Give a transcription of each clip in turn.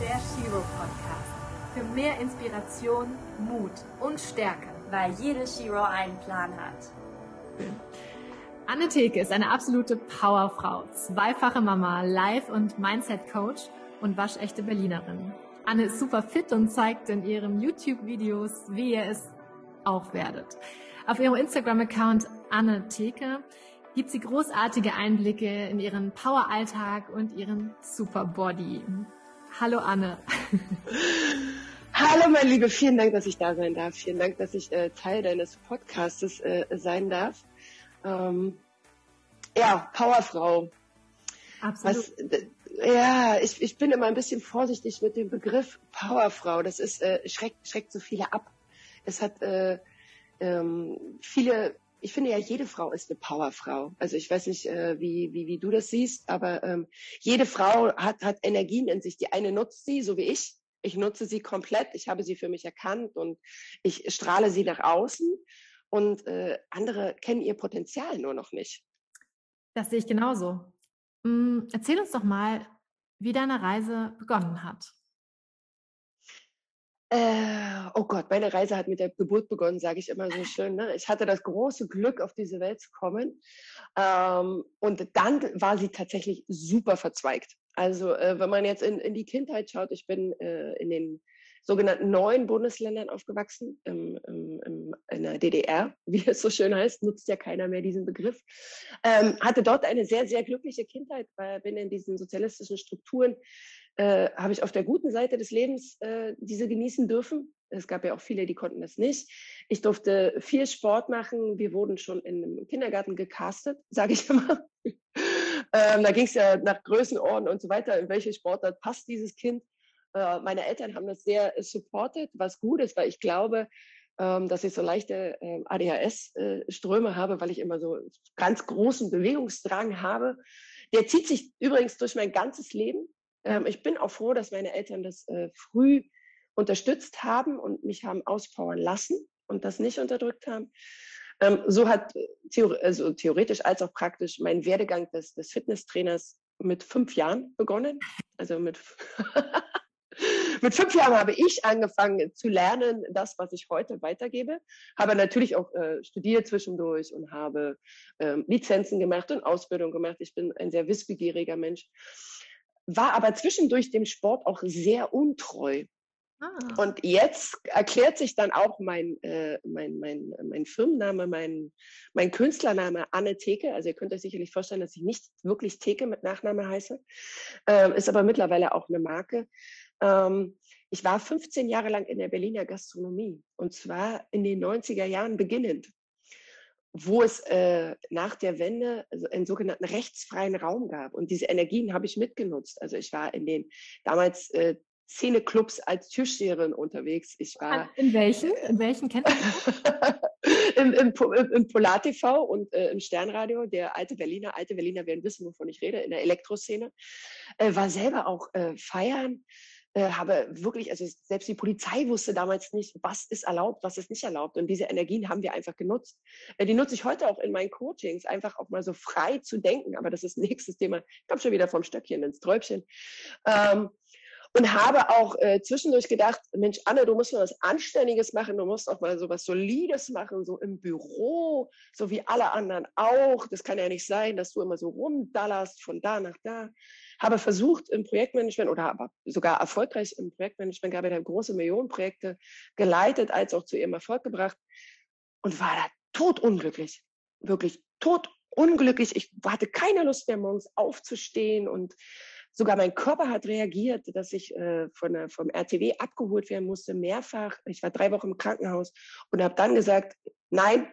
der Shiro Podcast. Für mehr Inspiration, Mut und Stärke. Weil jede Shiro einen Plan hat. Anne Theke ist eine absolute Powerfrau, zweifache Mama, Life- und Mindset-Coach und waschechte Berlinerin. Anne ist super fit und zeigt in ihren YouTube-Videos, wie ihr es auch werdet. Auf ihrem Instagram-Account Anne Theke gibt sie großartige Einblicke in ihren Power-Alltag und ihren Super-Body. Hallo Anne. Hallo mein Liebe, vielen Dank, dass ich da sein darf. Vielen Dank, dass ich äh, Teil deines Podcastes äh, sein darf. Ähm, ja, Powerfrau. Absolut. Was, ja, ich, ich bin immer ein bisschen vorsichtig mit dem Begriff Powerfrau. Das ist äh, schreckt, schreckt so viele ab. Es hat äh, ähm, viele ich finde ja, jede Frau ist eine Powerfrau. Also ich weiß nicht, äh, wie, wie, wie du das siehst, aber ähm, jede Frau hat, hat Energien in sich. Die eine nutzt sie, so wie ich. Ich nutze sie komplett. Ich habe sie für mich erkannt und ich strahle sie nach außen. Und äh, andere kennen ihr Potenzial nur noch nicht. Das sehe ich genauso. Hm, erzähl uns doch mal, wie deine Reise begonnen hat. Äh, oh Gott, meine Reise hat mit der Geburt begonnen, sage ich immer so schön. Ne? Ich hatte das große Glück, auf diese Welt zu kommen. Ähm, und dann war sie tatsächlich super verzweigt. Also äh, wenn man jetzt in, in die Kindheit schaut, ich bin äh, in den sogenannten neuen Bundesländern aufgewachsen, im, im, im, in der DDR, wie es so schön heißt, nutzt ja keiner mehr diesen Begriff. Ähm, hatte dort eine sehr, sehr glückliche Kindheit, weil bin in diesen sozialistischen Strukturen äh, habe ich auf der guten Seite des Lebens äh, diese genießen dürfen. Es gab ja auch viele, die konnten das nicht. Ich durfte viel Sport machen. Wir wurden schon in einem Kindergarten gecastet, sage ich immer. ähm, da ging es ja nach Größenordnung und so weiter, in welche Sportart passt dieses Kind. Äh, meine Eltern haben das sehr supported, was gut ist, weil ich glaube, ähm, dass ich so leichte äh, ADHS-Ströme habe, weil ich immer so ganz großen Bewegungsdrang habe. Der zieht sich übrigens durch mein ganzes Leben. Ähm, ich bin auch froh, dass meine Eltern das äh, früh unterstützt haben und mich haben auspowern lassen und das nicht unterdrückt haben. Ähm, so hat äh, theor also theoretisch als auch praktisch mein Werdegang des, des Fitnesstrainers mit fünf Jahren begonnen. Also mit, mit fünf Jahren habe ich angefangen zu lernen, das, was ich heute weitergebe. Habe natürlich auch äh, studiert zwischendurch und habe ähm, Lizenzen gemacht und Ausbildung gemacht. Ich bin ein sehr wissbegieriger Mensch war aber zwischendurch dem Sport auch sehr untreu. Ah. Und jetzt erklärt sich dann auch mein, äh, mein, mein, mein Firmenname, mein, mein Künstlername Anne Theke. Also ihr könnt euch sicherlich vorstellen, dass ich nicht wirklich Theke mit Nachname heiße, äh, ist aber mittlerweile auch eine Marke. Ähm, ich war 15 Jahre lang in der Berliner Gastronomie und zwar in den 90er Jahren beginnend wo es äh, nach der Wende einen sogenannten rechtsfreien Raum gab. Und diese Energien habe ich mitgenutzt. Also ich war in den damals äh, Szeneclubs als Türsteherin unterwegs. Ich war in welchen? In welchen kennt im, im, Im Polar TV und äh, im Sternradio, der alte Berliner, alte Berliner werden wissen, wovon ich rede, in der Elektroszene. Äh, war selber auch äh, feiern, äh, habe wirklich, also selbst die Polizei wusste damals nicht, was ist erlaubt, was ist nicht erlaubt. Und diese Energien haben wir einfach genutzt. Äh, die nutze ich heute auch in meinen Coachings, einfach auch mal so frei zu denken. Aber das ist nächstes Thema. Ich komme schon wieder vom Stöckchen ins Träubchen. Ähm, und habe auch äh, zwischendurch gedacht, Mensch, Anne, du musst mal was Anständiges machen, du musst auch mal so was Solides machen, so im Büro, so wie alle anderen auch. Das kann ja nicht sein, dass du immer so rumdallerst von da nach da. Habe versucht im Projektmanagement oder aber sogar erfolgreich im Projektmanagement gearbeitet, habe große Millionenprojekte geleitet, als auch zu ihrem Erfolg gebracht und war da totunglücklich. Wirklich totunglücklich. Ich hatte keine Lust mehr, morgens aufzustehen und Sogar mein Körper hat reagiert, dass ich äh, von der, vom RTW abgeholt werden musste, mehrfach. Ich war drei Wochen im Krankenhaus und habe dann gesagt, nein,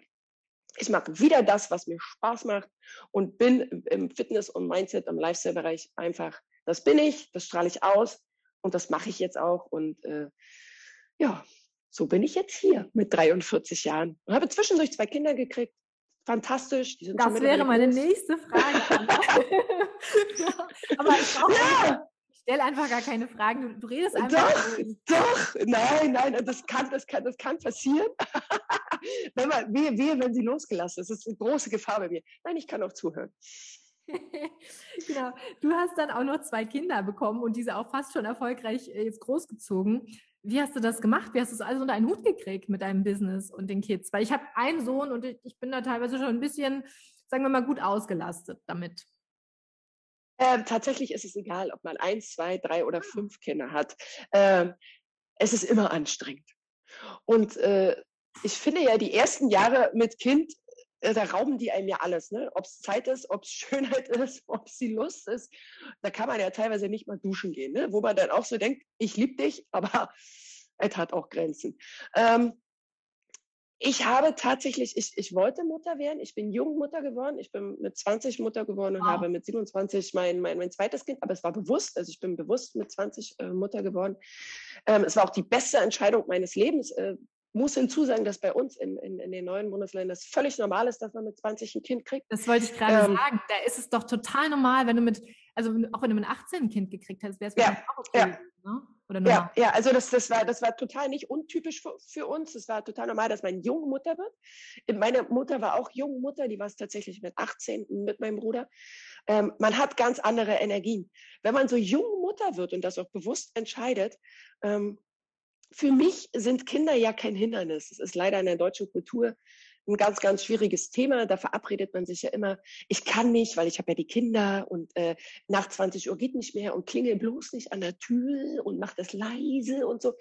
ich mache wieder das, was mir Spaß macht und bin im Fitness- und Mindset, im Lifestyle-Bereich einfach, das bin ich, das strahle ich aus und das mache ich jetzt auch. Und äh, ja, so bin ich jetzt hier mit 43 Jahren und habe zwischendurch zwei Kinder gekriegt, fantastisch. das wäre meine nächste Frage. ja, aber ich brauche ja. Ich stelle einfach gar keine Fragen. Du, du redest einfach. Doch, doch, nein, nein, das kann, das kann, das kann passieren. wenn man, wehe, wehe, wenn sie losgelassen ist. Das ist eine große Gefahr bei mir. Nein, ich kann auch zuhören. genau. Du hast dann auch noch zwei Kinder bekommen und diese auch fast schon erfolgreich äh, jetzt großgezogen. Wie hast du das gemacht? Wie hast du es alles unter einen Hut gekriegt mit deinem Business und den Kids? Weil ich habe einen Sohn und ich bin da teilweise schon ein bisschen, sagen wir mal, gut ausgelastet damit. Ähm, tatsächlich ist es egal, ob man eins, zwei, drei oder ah. fünf Kinder hat. Ähm, es ist immer anstrengend. Und äh, ich finde ja, die ersten Jahre mit Kind, äh, da rauben die einem ja alles. Ne? Ob es Zeit ist, ob es Schönheit ist, ob es die Lust ist. Da kann man ja teilweise nicht mal duschen gehen. Ne? Wo man dann auch so denkt, ich liebe dich, aber es hat auch Grenzen. Ähm, ich habe tatsächlich, ich, ich wollte Mutter werden. Ich bin jung Mutter geworden. Ich bin mit 20 Mutter geworden und wow. habe mit 27 mein, mein, mein zweites Kind. Aber es war bewusst, also ich bin bewusst mit 20 äh, Mutter geworden. Ähm, es war auch die beste Entscheidung meines Lebens. Äh, muss hinzusagen, dass bei uns in, in, in den neuen Bundesländern das völlig normal ist, dass man mit 20 ein Kind kriegt. Das wollte ich gerade ähm, sagen. Da ist es doch total normal, wenn du mit, also auch wenn du mit 18 ein Kind gekriegt hast, wäre es ja, auch okay. Ja. Ne? Oder ja, ja, also das, das, war, das war total nicht untypisch für, für uns. Es war total normal, dass man junge Mutter wird. Meine Mutter war auch junge Mutter, die war es tatsächlich mit 18 mit meinem Bruder. Ähm, man hat ganz andere Energien. Wenn man so junge Mutter wird und das auch bewusst entscheidet, ähm, für mich sind Kinder ja kein Hindernis. Es ist leider in der deutschen Kultur ein ganz, ganz schwieriges Thema. Da verabredet man sich ja immer, ich kann nicht, weil ich habe ja die Kinder und äh, nach 20 Uhr geht nicht mehr und klingel bloß nicht an der Tür und mach das leise und so.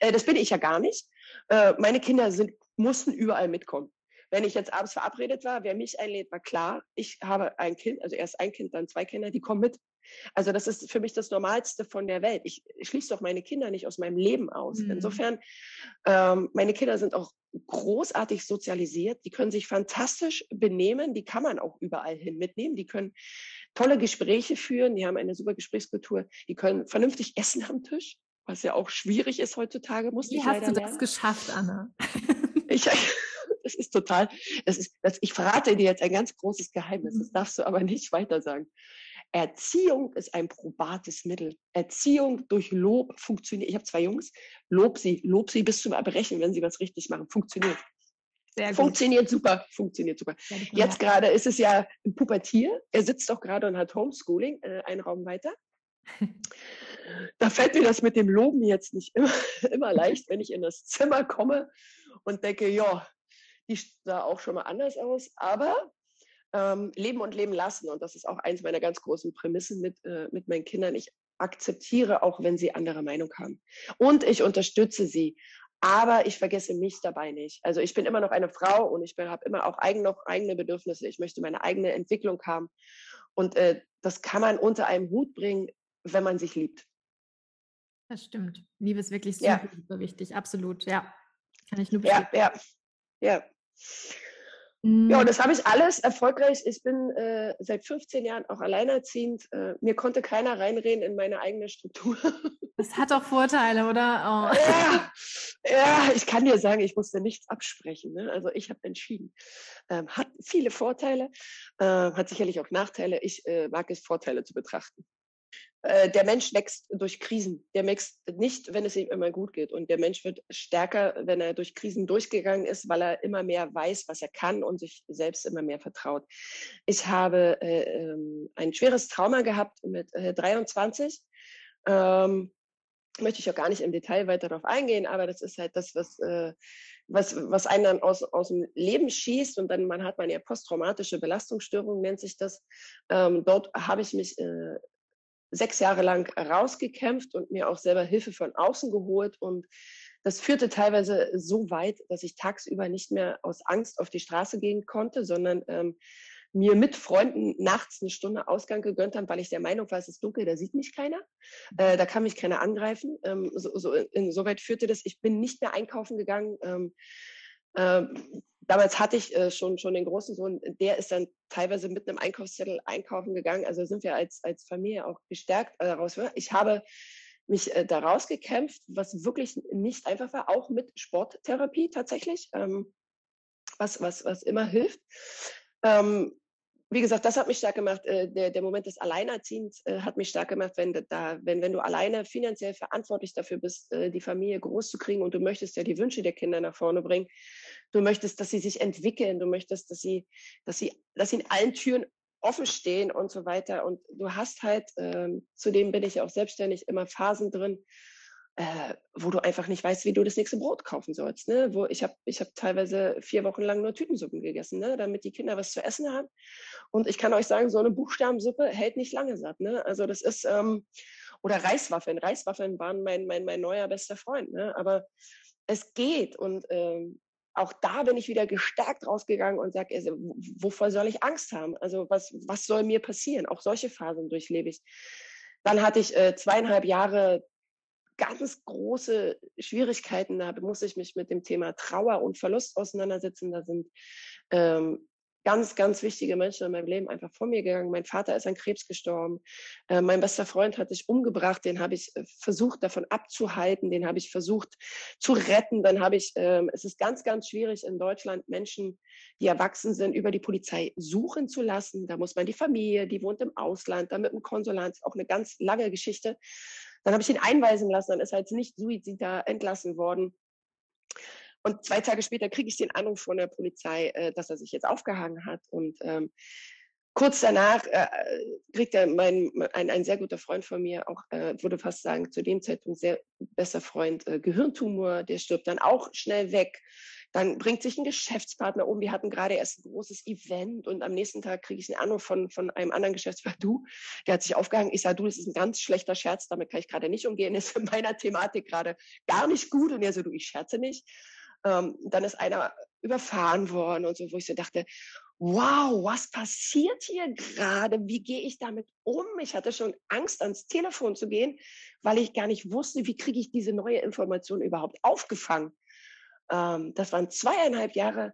Äh, das bin ich ja gar nicht. Äh, meine Kinder sind, mussten überall mitkommen. Wenn ich jetzt abends verabredet war, wer mich einlädt, war klar, ich habe ein Kind, also erst ein Kind, dann zwei Kinder, die kommen mit. Also das ist für mich das Normalste von der Welt. Ich, ich schließe doch meine Kinder nicht aus meinem Leben aus. Mhm. Insofern, ähm, meine Kinder sind auch großartig sozialisiert. Die können sich fantastisch benehmen. Die kann man auch überall hin mitnehmen. Die können tolle Gespräche führen. Die haben eine super Gesprächskultur. Die können vernünftig essen am Tisch, was ja auch schwierig ist heutzutage. Muss Wie hast du das lernen. geschafft, Anna? ich, das ist total, das ist, das, ich verrate dir jetzt ein ganz großes Geheimnis. Das mhm. darfst du aber nicht weiter sagen. Erziehung ist ein probates Mittel. Erziehung durch Lob funktioniert. Ich habe zwei Jungs. Lob sie, lob sie bis zum Erbrechen, wenn sie was richtig machen. Funktioniert. Funktioniert super, funktioniert super. Jetzt gerade ist es ja ein Pubertier. Er sitzt doch gerade und hat Homeschooling, äh, einen Raum weiter. da fällt mir das mit dem Loben jetzt nicht immer, immer leicht, wenn ich in das Zimmer komme und denke, ja, die sah auch schon mal anders aus. Aber ähm, leben und leben lassen. Und das ist auch eins meiner ganz großen Prämissen mit, äh, mit meinen Kindern. Ich akzeptiere auch, wenn sie andere Meinung haben. Und ich unterstütze sie. Aber ich vergesse mich dabei nicht. Also ich bin immer noch eine Frau und ich habe immer auch eigen, noch eigene Bedürfnisse. Ich möchte meine eigene Entwicklung haben. Und äh, das kann man unter einem Hut bringen, wenn man sich liebt. Das stimmt. Liebe ist wirklich super, ja. super wichtig. Absolut, ja. Kann ich nur bestätigen. Ja, ja, ja. Ja, und mhm. das habe ich alles erfolgreich. Ich bin äh, seit 15 Jahren auch alleinerziehend. Äh, mir konnte keiner reinreden in meine eigene Struktur. Das hat auch Vorteile, oder? Oh. Ja, ja, ich kann dir sagen, ich musste nichts absprechen. Ne? Also ich habe entschieden. Ähm, hat viele Vorteile, äh, hat sicherlich auch Nachteile. Ich äh, mag es, Vorteile zu betrachten. Äh, der Mensch wächst durch Krisen. Der wächst nicht, wenn es ihm immer gut geht. Und der Mensch wird stärker, wenn er durch Krisen durchgegangen ist, weil er immer mehr weiß, was er kann und sich selbst immer mehr vertraut. Ich habe äh, ähm, ein schweres Trauma gehabt mit äh, 23. Ähm, möchte ich auch gar nicht im Detail weiter darauf eingehen, aber das ist halt das, was, äh, was, was einen dann aus, aus dem Leben schießt und dann man hat man ja posttraumatische Belastungsstörung, nennt sich das. Ähm, dort habe ich mich äh, sechs Jahre lang rausgekämpft und mir auch selber Hilfe von außen geholt. Und das führte teilweise so weit, dass ich tagsüber nicht mehr aus Angst auf die Straße gehen konnte, sondern ähm, mir mit Freunden nachts eine Stunde Ausgang gegönnt haben, weil ich der Meinung war, es ist dunkel, da sieht mich keiner, äh, da kann mich keiner angreifen. Ähm, so, so, insoweit führte das, ich bin nicht mehr einkaufen gegangen. Ähm, ähm, damals hatte ich äh, schon, schon den großen Sohn, der ist dann teilweise mit einem Einkaufszettel einkaufen gegangen. Also sind wir als, als Familie auch gestärkt äh, daraus. Ich habe mich äh, da rausgekämpft, was wirklich nicht einfach war, auch mit Sporttherapie tatsächlich, ähm, was, was, was immer hilft. Ähm, wie gesagt, das hat mich stark gemacht. Äh, der, der Moment des Alleinerziehens äh, hat mich stark gemacht, wenn, da, wenn, wenn du alleine finanziell verantwortlich dafür bist, die Familie groß zu kriegen und du möchtest ja die Wünsche der Kinder nach vorne bringen. Du möchtest, dass sie sich entwickeln. Du möchtest, dass sie, dass sie, dass sie in allen Türen offen stehen und so weiter. Und du hast halt, ähm, zudem bin ich ja auch selbstständig, immer Phasen drin, äh, wo du einfach nicht weißt, wie du das nächste Brot kaufen sollst. Ne? Wo ich habe ich hab teilweise vier Wochen lang nur Tütensuppen gegessen, ne? damit die Kinder was zu essen haben. Und ich kann euch sagen, so eine Buchstabensuppe hält nicht lange satt. Ne? Also das ist, ähm, oder Reiswaffeln. Reiswaffeln waren mein, mein, mein neuer bester Freund. Ne? Aber es geht. Und ähm, auch da bin ich wieder gestärkt rausgegangen und sage, also, wovor soll ich Angst haben? Also was, was soll mir passieren? Auch solche Phasen durchlebe ich. Dann hatte ich äh, zweieinhalb Jahre ganz große Schwierigkeiten. Da musste ich mich mit dem Thema Trauer und Verlust auseinandersetzen. Da sind ähm, ganz, ganz wichtige Menschen in meinem Leben einfach vor mir gegangen. Mein Vater ist an Krebs gestorben. Äh, mein bester Freund hat sich umgebracht. Den habe ich äh, versucht davon abzuhalten. Den habe ich versucht zu retten. Dann habe ich, äh, es ist ganz, ganz schwierig in Deutschland Menschen, die erwachsen sind, über die Polizei suchen zu lassen. Da muss man die Familie, die wohnt im Ausland, dann mit dem Konsulat, auch eine ganz lange Geschichte. Dann habe ich ihn einweisen lassen. Dann ist er jetzt nicht suizidar entlassen worden. Und zwei Tage später kriege ich den Anruf von der Polizei, äh, dass er sich jetzt aufgehangen hat. Und ähm, kurz danach äh, kriegt er mein, ein, ein sehr guter Freund von mir, auch äh, würde fast sagen, zu dem Zeitpunkt sehr bester Freund, äh, Gehirntumor, der stirbt dann auch schnell weg. Dann bringt sich ein Geschäftspartner um. Wir hatten gerade erst ein großes Event und am nächsten Tag kriege ich einen Anruf von, von einem anderen Geschäftspartner. Du, der hat sich aufgehangen. Ich sage, du, das ist ein ganz schlechter Scherz, damit kann ich gerade nicht umgehen. Das ist in meiner Thematik gerade gar nicht gut. Und er so, du, ich scherze nicht. Ähm, dann ist einer überfahren worden und so, wo ich so dachte, wow, was passiert hier gerade? Wie gehe ich damit um? Ich hatte schon Angst, ans Telefon zu gehen, weil ich gar nicht wusste, wie kriege ich diese neue Information überhaupt aufgefangen. Ähm, das waren zweieinhalb Jahre,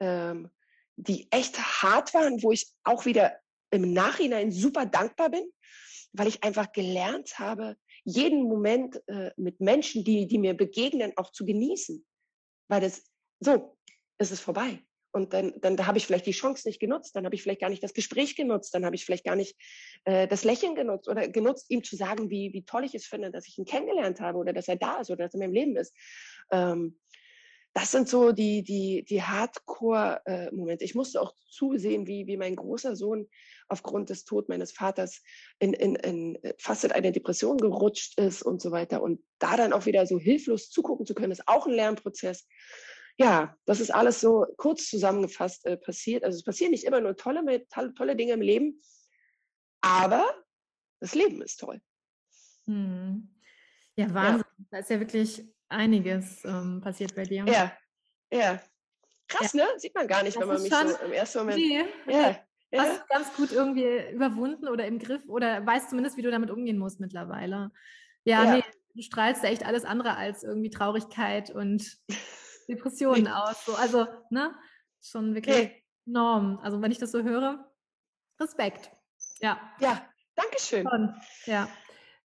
ähm, die echt hart waren, wo ich auch wieder im Nachhinein super dankbar bin, weil ich einfach gelernt habe, jeden Moment äh, mit Menschen, die, die mir begegnen, auch zu genießen weil das so ist es vorbei. Und dann, dann da habe ich vielleicht die Chance nicht genutzt, dann habe ich vielleicht gar nicht das Gespräch genutzt, dann habe ich vielleicht gar nicht äh, das Lächeln genutzt oder genutzt, ihm zu sagen, wie, wie toll ich es finde, dass ich ihn kennengelernt habe oder dass er da ist oder dass er in meinem Leben ist. Ähm, das sind so die, die, die Hardcore-Momente. ich musste auch zusehen, wie, wie mein großer Sohn aufgrund des Tod meines Vaters in, in, in fast in eine Depression gerutscht ist und so weiter. Und da dann auch wieder so hilflos zugucken zu können, ist auch ein Lernprozess. Ja, das ist alles so kurz zusammengefasst äh, passiert. Also es passieren nicht immer nur tolle, tolle Dinge im Leben, aber das Leben ist toll. Hm. Ja, Wahnsinn. Ja. Da ist ja wirklich einiges ähm, passiert bei dir. Ja, ja. Krass, ja. ne? Sieht man gar nicht, das wenn man mich so im ersten Moment. Nee. Ja. Ja. Hast du ganz gut irgendwie überwunden oder im Griff oder weißt zumindest, wie du damit umgehen musst mittlerweile. Ja, ja. nee, du strahlst echt alles andere als irgendwie Traurigkeit und Depressionen aus. So. Also, ne? Schon wirklich okay. enorm. Also, wenn ich das so höre, Respekt. Ja. Ja, Dankeschön. Schon. Ja.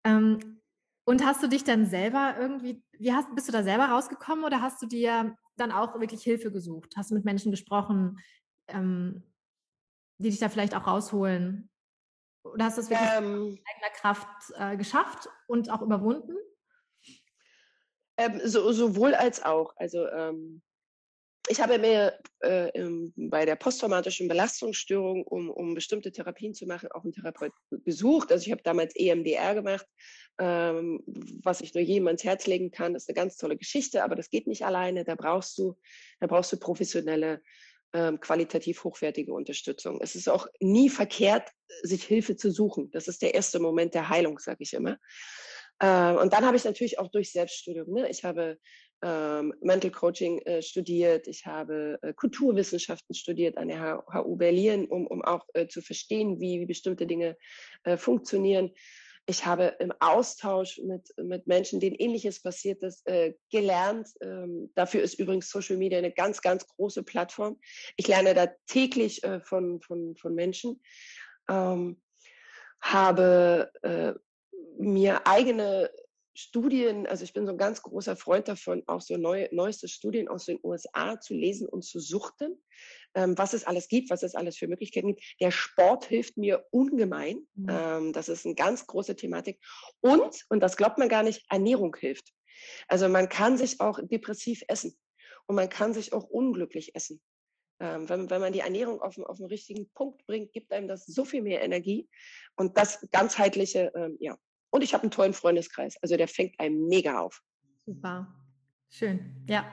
Ähm, und hast du dich dann selber irgendwie, wie hast, bist du da selber rausgekommen oder hast du dir dann auch wirklich Hilfe gesucht? Hast du mit Menschen gesprochen, ähm, die dich da vielleicht auch rausholen? Oder hast du es wirklich ähm, mit eigener Kraft äh, geschafft und auch überwunden? Ähm, so, sowohl als auch. Also ähm, ich habe mir äh, bei der posttraumatischen Belastungsstörung, um, um bestimmte Therapien zu machen, auch einen Therapeut gesucht. Also ich habe damals EMDR gemacht, ähm, was ich nur jedem ans Herz legen kann. Das ist eine ganz tolle Geschichte, aber das geht nicht alleine. Da brauchst du, da brauchst du professionelle, ähm, qualitativ hochwertige Unterstützung. Es ist auch nie verkehrt, sich Hilfe zu suchen. Das ist der erste Moment der Heilung, sage ich immer. Äh, und dann habe ich natürlich auch durch Selbststudium, ne? ich habe ähm, Mental Coaching äh, studiert, ich habe äh, Kulturwissenschaften studiert an der HU Berlin, um, um auch äh, zu verstehen, wie, wie bestimmte Dinge äh, funktionieren. Ich habe im Austausch mit, mit Menschen, denen ähnliches passiert ist, äh, gelernt. Ähm, dafür ist übrigens Social Media eine ganz, ganz große Plattform. Ich lerne da täglich äh, von, von, von Menschen. Ähm, habe mir eigene Studien, also ich bin so ein ganz großer Freund davon, auch so neu, neueste Studien aus den USA zu lesen und zu suchten, ähm, was es alles gibt, was es alles für Möglichkeiten gibt. Der Sport hilft mir ungemein. Mhm. Ähm, das ist eine ganz große Thematik. Und, und das glaubt man gar nicht, Ernährung hilft. Also man kann sich auch depressiv essen und man kann sich auch unglücklich essen. Ähm, wenn, wenn man die Ernährung auf, auf den richtigen Punkt bringt, gibt einem das so viel mehr Energie und das ganzheitliche, ähm, ja. Und ich habe einen tollen Freundeskreis, also der fängt einem mega auf. Super, schön, ja,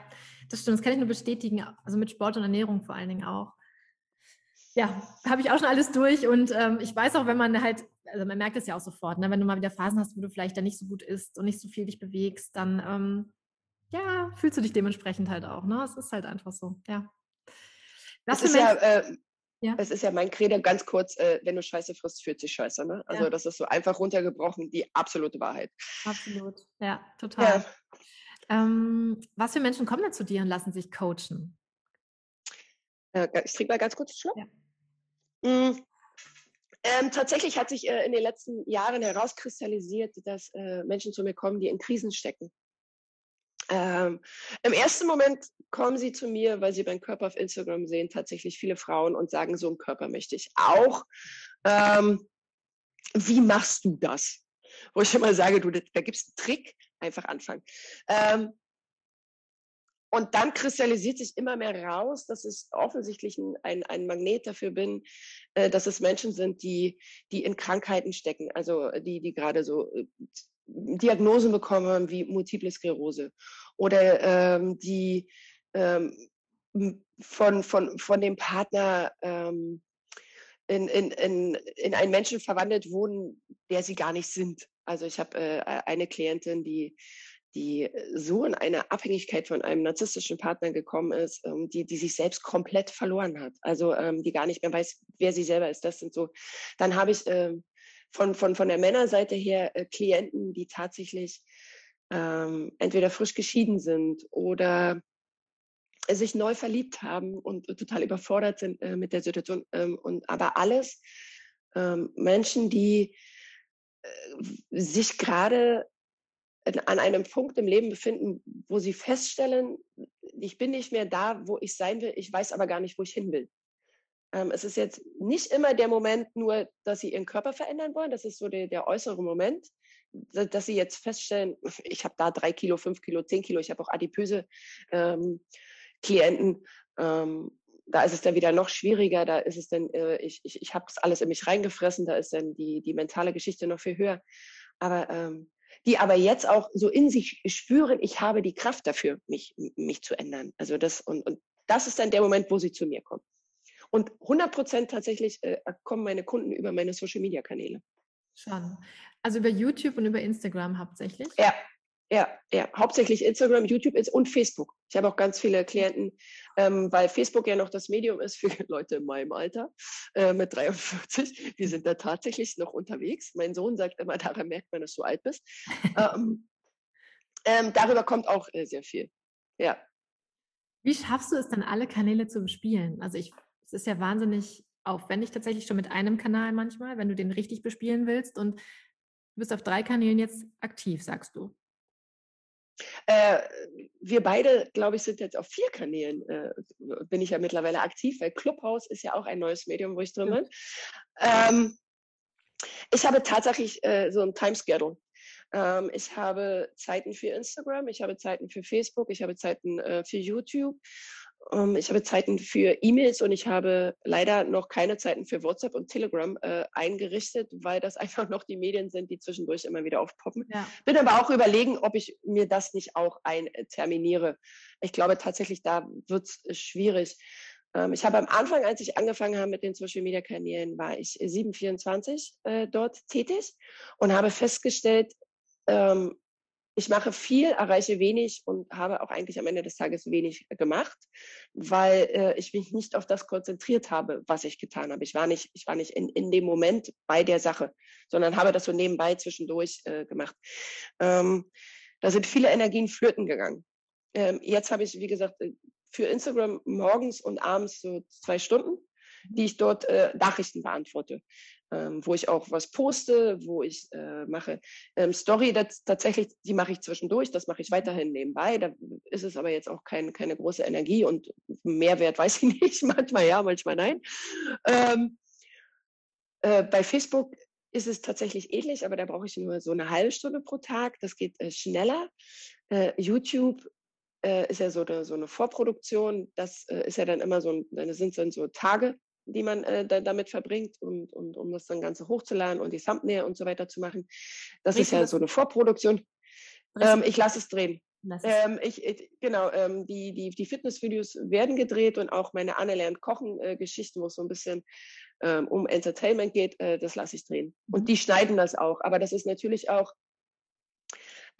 das stimmt, das kann ich nur bestätigen, also mit Sport und Ernährung vor allen Dingen auch. Ja, habe ich auch schon alles durch und ähm, ich weiß auch, wenn man halt, also man merkt es ja auch sofort, ne, wenn du mal wieder Phasen hast, wo du vielleicht dann nicht so gut isst und nicht so viel dich bewegst, dann ähm, ja, fühlst du dich dementsprechend halt auch. Ne? Es ist halt einfach so, ja. Was ist ja, äh, ja, Es ist ja mein Credo ganz kurz, äh, wenn du Scheiße frisst, fühlt sich Scheiße. Ne? Also ja. das ist so einfach runtergebrochen, die absolute Wahrheit. Absolut, ja, total. Ja. Ähm, was für Menschen kommen denn zu dir und lassen sich coachen? Äh, ich trinke mal ganz kurz Schluck. Ja. Mm. Ähm, tatsächlich hat sich äh, in den letzten Jahren herauskristallisiert, dass äh, Menschen zu mir kommen, die in Krisen stecken. Ähm, Im ersten Moment kommen sie zu mir, weil sie meinen Körper auf Instagram sehen, tatsächlich viele Frauen und sagen, so einen Körper möchte ich auch. Ähm, wie machst du das? Wo ich immer sage, du, da gibt es einen Trick, einfach anfangen. Ähm, und dann kristallisiert sich immer mehr raus, dass ich offensichtlich ein, ein Magnet dafür bin, äh, dass es Menschen sind, die, die in Krankheiten stecken, also die, die gerade so äh, Diagnosen bekommen wie Multiple Sklerose oder ähm, die ähm, von, von, von dem Partner ähm, in, in, in, in einen Menschen verwandelt wurden, der sie gar nicht sind. Also ich habe äh, eine Klientin, die die so in eine Abhängigkeit von einem narzisstischen Partner gekommen ist, ähm, die, die sich selbst komplett verloren hat. Also ähm, die gar nicht mehr weiß, wer sie selber ist. Das sind so. Dann habe ich ähm, von, von, von der Männerseite her äh, Klienten, die tatsächlich ähm, entweder frisch geschieden sind oder sich neu verliebt haben und total überfordert sind äh, mit der Situation. Ähm, und aber alles ähm, Menschen, die äh, sich gerade an einem Punkt im Leben befinden, wo sie feststellen, ich bin nicht mehr da, wo ich sein will, ich weiß aber gar nicht, wo ich hin will. Ähm, es ist jetzt nicht immer der Moment nur, dass sie ihren Körper verändern wollen. Das ist so der, der äußere Moment, dass sie jetzt feststellen, ich habe da drei Kilo, fünf Kilo, zehn Kilo. Ich habe auch adipöse ähm, Klienten. Ähm, da ist es dann wieder noch schwieriger. Da ist es dann, äh, ich, ich, ich habe es alles in mich reingefressen. Da ist dann die, die mentale Geschichte noch viel höher. Aber ähm, die aber jetzt auch so in sich spüren, ich habe die Kraft dafür, mich, mich zu ändern. Also das, und, und das ist dann der Moment, wo sie zu mir kommen. Und 100 Prozent tatsächlich äh, kommen meine Kunden über meine Social-Media-Kanäle. Schon. Also über YouTube und über Instagram hauptsächlich? Ja, ja, ja. Hauptsächlich Instagram, YouTube und Facebook. Ich habe auch ganz viele Klienten, ähm, weil Facebook ja noch das Medium ist für Leute in meinem Alter äh, mit 43. Die sind da tatsächlich noch unterwegs. Mein Sohn sagt immer, daran merkt man, dass du alt bist. ähm, ähm, darüber kommt auch äh, sehr viel. Ja. Wie schaffst du es dann, alle Kanäle zu bespielen? Also ich es ist ja wahnsinnig aufwendig tatsächlich schon mit einem Kanal manchmal, wenn du den richtig bespielen willst. Und du bist auf drei Kanälen jetzt aktiv, sagst du. Äh, wir beide, glaube ich, sind jetzt auf vier Kanälen, äh, bin ich ja mittlerweile aktiv, weil Clubhouse ist ja auch ein neues Medium, wo ich drin bin. Ähm, ich habe tatsächlich äh, so ein Timeschedule. Ähm, ich habe Zeiten für Instagram, ich habe Zeiten für Facebook, ich habe Zeiten äh, für YouTube ähm, ich habe Zeiten für E-Mails und ich habe leider noch keine Zeiten für WhatsApp und Telegram äh, eingerichtet, weil das einfach noch die Medien sind, die zwischendurch immer wieder aufpoppen. Ja. Bin aber auch überlegen, ob ich mir das nicht auch einterminiere. Ich glaube tatsächlich, da wird es schwierig. Ähm, ich habe am Anfang, als ich angefangen habe mit den Social Media Kanälen, war ich 724 äh, dort tätig und habe festgestellt, ähm, ich mache viel, erreiche wenig und habe auch eigentlich am Ende des Tages wenig gemacht, weil äh, ich mich nicht auf das konzentriert habe, was ich getan habe. Ich war nicht, ich war nicht in, in dem Moment bei der Sache, sondern habe das so nebenbei zwischendurch äh, gemacht. Ähm, da sind viele Energien flöten gegangen. Ähm, jetzt habe ich, wie gesagt, äh, für Instagram morgens und abends so zwei Stunden, die ich dort äh, Nachrichten beantworte ähm, wo ich auch was poste, wo ich äh, mache ähm, Story, das, tatsächlich, die mache ich zwischendurch, das mache ich weiterhin nebenbei. Da ist es aber jetzt auch kein, keine große Energie und Mehrwert weiß ich nicht, manchmal ja, manchmal nein. Ähm, äh, bei Facebook ist es tatsächlich ähnlich, aber da brauche ich nur so eine halbe Stunde pro Tag. Das geht äh, schneller. Äh, YouTube äh, ist ja so eine, so eine Vorproduktion. Das äh, ist ja dann immer so, das sind dann so Tage, die man äh, da, damit verbringt, und, und, um das dann Ganze hochzuladen und die Thumbnail und so weiter zu machen. Das Richtig. ist ja so eine Vorproduktion. Ähm, ich lasse es drehen. Ähm, ich, ich, genau, ähm, die, die, die Fitnessvideos werden gedreht und auch meine Anne lernt Kochen-Geschichten, äh, wo es so ein bisschen ähm, um Entertainment geht, äh, das lasse ich drehen. Mhm. Und die schneiden das auch. Aber das ist natürlich auch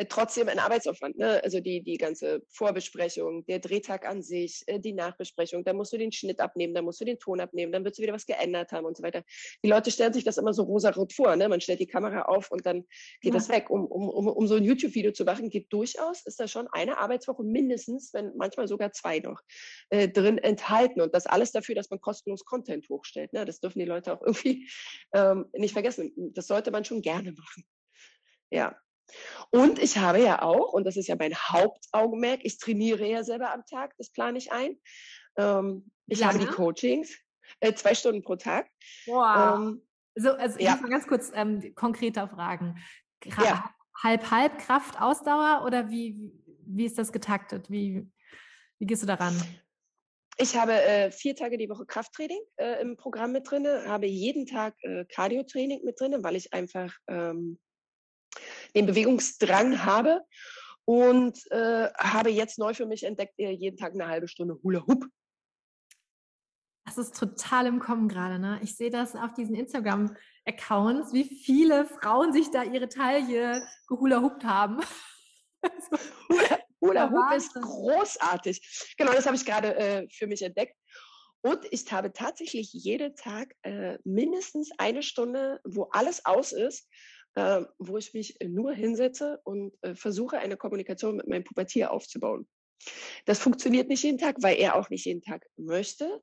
trotzdem ein Arbeitsaufwand. Ne? Also die, die ganze Vorbesprechung, der Drehtag an sich, äh, die Nachbesprechung, da musst du den Schnitt abnehmen, da musst du den Ton abnehmen, dann wird du wieder was geändert haben und so weiter. Die Leute stellen sich das immer so rosarot vor. Ne? Man stellt die Kamera auf und dann geht ja. das weg. Um, um, um, um so ein YouTube-Video zu machen, geht durchaus, ist da schon eine Arbeitswoche mindestens, wenn manchmal sogar zwei noch, äh, drin enthalten. Und das alles dafür, dass man kostenlos Content hochstellt. Ne? Das dürfen die Leute auch irgendwie ähm, nicht vergessen. Das sollte man schon gerne machen. Ja, und ich habe ja auch, und das ist ja mein Hauptaugenmerk, ich trainiere ja selber am Tag, das plane ich ein. Ähm, ich Lange? habe die Coachings, äh, zwei Stunden pro Tag. Wow. Ähm, so, also ich ja. muss mal ganz kurz ähm, konkreter fragen. Gra ja. Halb, halb Kraft, Ausdauer oder wie, wie ist das getaktet? Wie, wie gehst du daran? Ich habe äh, vier Tage die Woche Krafttraining äh, im Programm mit drin, habe jeden Tag äh, Cardio-Training mit drin, weil ich einfach ähm, den Bewegungsdrang habe und äh, habe jetzt neu für mich entdeckt, jeden Tag eine halbe Stunde Hula Hoop. Das ist total im Kommen gerade. Ne? Ich sehe das auf diesen Instagram-Accounts, wie viele Frauen sich da ihre Taille gehula hoopt haben. Hula, Hula Hoop ist großartig. Genau, das habe ich gerade äh, für mich entdeckt. Und ich habe tatsächlich jeden Tag äh, mindestens eine Stunde, wo alles aus ist äh, wo ich mich nur hinsetze und äh, versuche, eine Kommunikation mit meinem Pubertier aufzubauen. Das funktioniert nicht jeden Tag, weil er auch nicht jeden Tag möchte.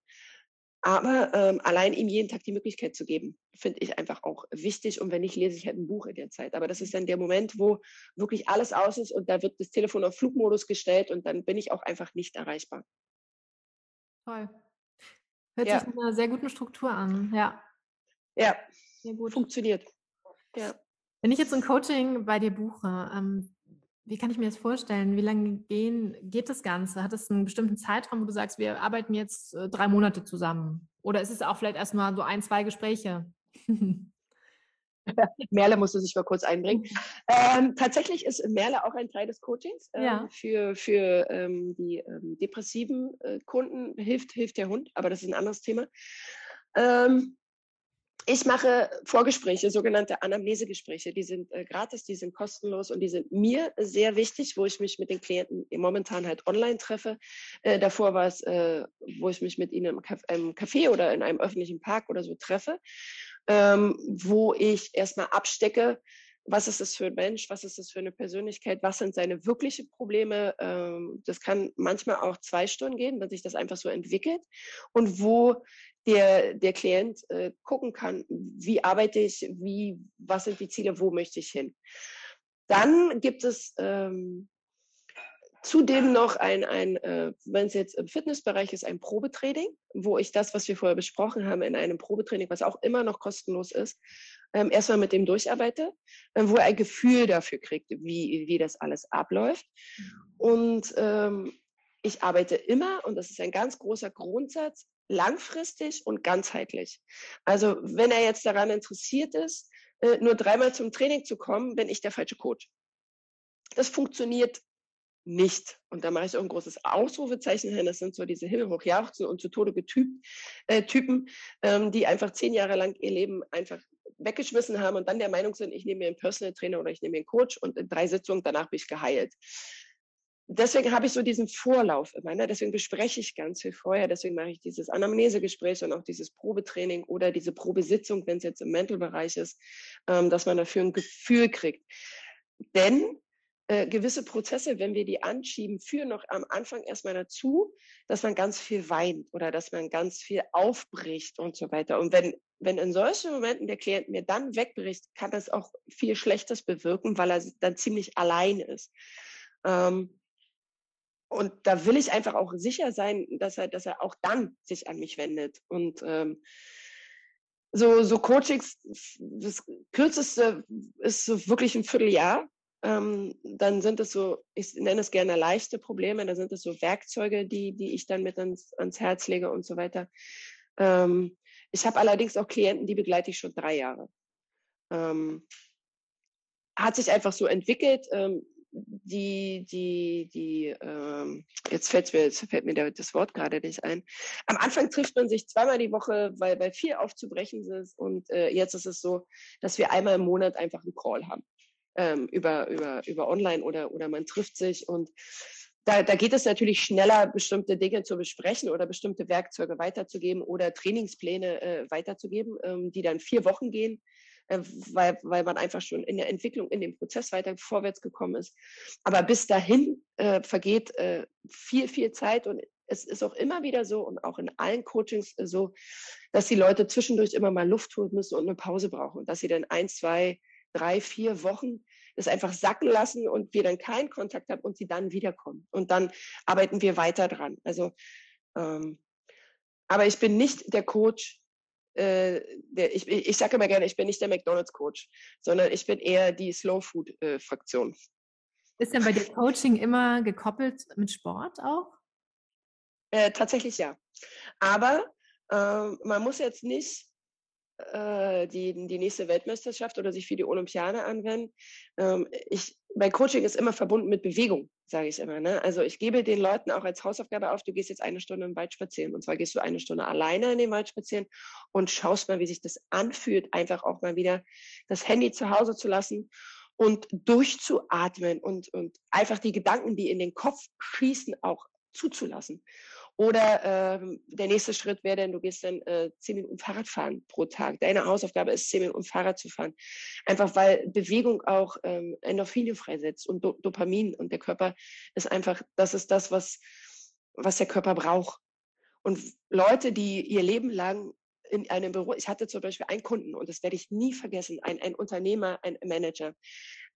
Aber ähm, allein ihm jeden Tag die Möglichkeit zu geben, finde ich einfach auch wichtig. Und wenn nicht, lese ich halt ein Buch in der Zeit. Aber das ist dann der Moment, wo wirklich alles aus ist und da wird das Telefon auf Flugmodus gestellt und dann bin ich auch einfach nicht erreichbar. Toll. Hört ja. sich mit einer sehr guten Struktur an, ja. Ja, sehr gut. funktioniert. Ja. Wenn ich jetzt ein Coaching bei dir buche, ähm, wie kann ich mir das vorstellen? Wie lange gehen, geht das Ganze? Hat es einen bestimmten Zeitraum, wo du sagst, wir arbeiten jetzt äh, drei Monate zusammen? Oder ist es auch vielleicht erstmal so ein, zwei Gespräche? Merle musste sich mal kurz einbringen. Ähm, tatsächlich ist Merle auch ein Teil des Coachings. Ähm, ja. Für, für ähm, die ähm, depressiven äh, Kunden hilft, hilft der Hund, aber das ist ein anderes Thema. Ähm, ich mache Vorgespräche, sogenannte Anamnesegespräche. Die sind äh, gratis, die sind kostenlos und die sind mir sehr wichtig, wo ich mich mit den Klienten momentan halt online treffe. Äh, davor war es, äh, wo ich mich mit ihnen im, Caf im Café oder in einem öffentlichen Park oder so treffe, ähm, wo ich erstmal abstecke, was ist das für ein Mensch, was ist das für eine Persönlichkeit, was sind seine wirklichen Probleme. Ähm, das kann manchmal auch zwei Stunden gehen, wenn sich das einfach so entwickelt und wo der, der Klient äh, gucken kann, wie arbeite ich, wie, was sind die Ziele, wo möchte ich hin. Dann gibt es ähm, zudem noch ein, ein äh, wenn es jetzt im Fitnessbereich ist, ein Probetraining, wo ich das, was wir vorher besprochen haben, in einem Probetraining, was auch immer noch kostenlos ist, ähm, erstmal mit dem durcharbeite, äh, wo er ein Gefühl dafür kriegt, wie, wie das alles abläuft. Und ähm, ich arbeite immer, und das ist ein ganz großer Grundsatz, langfristig und ganzheitlich. Also wenn er jetzt daran interessiert ist, äh, nur dreimal zum Training zu kommen, bin ich der falsche Coach. Das funktioniert nicht. Und da mache ich auch ein großes Ausrufezeichen hin. Das sind so diese himmelhochjauchzen und zu Tode getypt, äh, Typen, ähm, die einfach zehn Jahre lang ihr Leben einfach weggeschmissen haben und dann der Meinung sind, ich nehme mir einen Personal Trainer oder ich nehme mir einen Coach und in drei Sitzungen danach bin ich geheilt deswegen habe ich so diesen Vorlauf immer. Ne? Deswegen bespreche ich ganz viel vorher. Deswegen mache ich dieses Anamnesegespräch und auch dieses Probetraining oder diese Probesitzung, wenn es jetzt im Mental-Bereich ist, ähm, dass man dafür ein Gefühl kriegt. Denn äh, gewisse Prozesse, wenn wir die anschieben, führen noch am Anfang erstmal dazu, dass man ganz viel weint oder dass man ganz viel aufbricht und so weiter. Und wenn, wenn in solchen Momenten der Klient mir dann wegbricht, kann das auch viel Schlechtes bewirken, weil er dann ziemlich allein ist. Ähm, und da will ich einfach auch sicher sein, dass er, dass er auch dann sich an mich wendet. Und ähm, so, so Coachings, das kürzeste ist so wirklich ein Vierteljahr. ähm, dann sind es so, ich nenne es gerne leichte Probleme, da sind es so Werkzeuge, die, die ich dann mit ans, ans Herz lege und so weiter. Ähm, ich habe allerdings auch Klienten, die begleite ich schon drei Jahre. Ähm, hat sich einfach so entwickelt. Die, die, die, ähm, jetzt fällt mir, jetzt fällt mir das Wort gerade nicht ein. Am Anfang trifft man sich zweimal die Woche, weil, weil viel aufzubrechen ist. Und äh, jetzt ist es so, dass wir einmal im Monat einfach einen Call haben. Ähm, über, über, über online oder, oder man trifft sich und da, da geht es natürlich schneller, bestimmte Dinge zu besprechen oder bestimmte Werkzeuge weiterzugeben oder Trainingspläne äh, weiterzugeben, ähm, die dann vier Wochen gehen, weil, weil man einfach schon in der Entwicklung, in dem Prozess weiter vorwärts gekommen ist. Aber bis dahin äh, vergeht äh, viel, viel Zeit und es ist auch immer wieder so und auch in allen Coachings äh, so, dass die Leute zwischendurch immer mal Luft holen müssen und eine Pause brauchen, dass sie dann ein, zwei, drei, vier Wochen das einfach sacken lassen und wir dann keinen Kontakt haben und sie dann wiederkommen. Und dann arbeiten wir weiter dran. Also, ähm, aber ich bin nicht der Coach, äh, der, ich, ich sage immer gerne, ich bin nicht der McDonalds-Coach, sondern ich bin eher die Slow-Food-Fraktion. Ist denn bei dir Coaching immer gekoppelt mit Sport auch? Äh, tatsächlich ja. Aber äh, man muss jetzt nicht äh, die, die nächste Weltmeisterschaft oder sich für die Olympiade anwenden. Ähm, ich, mein Coaching ist immer verbunden mit Bewegung, sage ich immer. Ne? Also ich gebe den Leuten auch als Hausaufgabe auf, du gehst jetzt eine Stunde im Wald spazieren. Und zwar gehst du eine Stunde alleine in den Wald spazieren und schaust mal, wie sich das anfühlt, einfach auch mal wieder das Handy zu Hause zu lassen und durchzuatmen und, und einfach die Gedanken, die in den Kopf schießen, auch zuzulassen. Oder ähm, der nächste Schritt wäre dann, du gehst dann äh, zehn Minuten Fahrrad fahren pro Tag. Deine Hausaufgabe ist, zehn Minuten Fahrrad zu fahren. Einfach weil Bewegung auch ähm, Endorphine freisetzt und Do Dopamin. Und der Körper ist einfach, das ist das, was, was der Körper braucht. Und Leute, die ihr Leben lang in einem Büro, ich hatte zum Beispiel einen Kunden und das werde ich nie vergessen, ein, ein Unternehmer, ein Manager.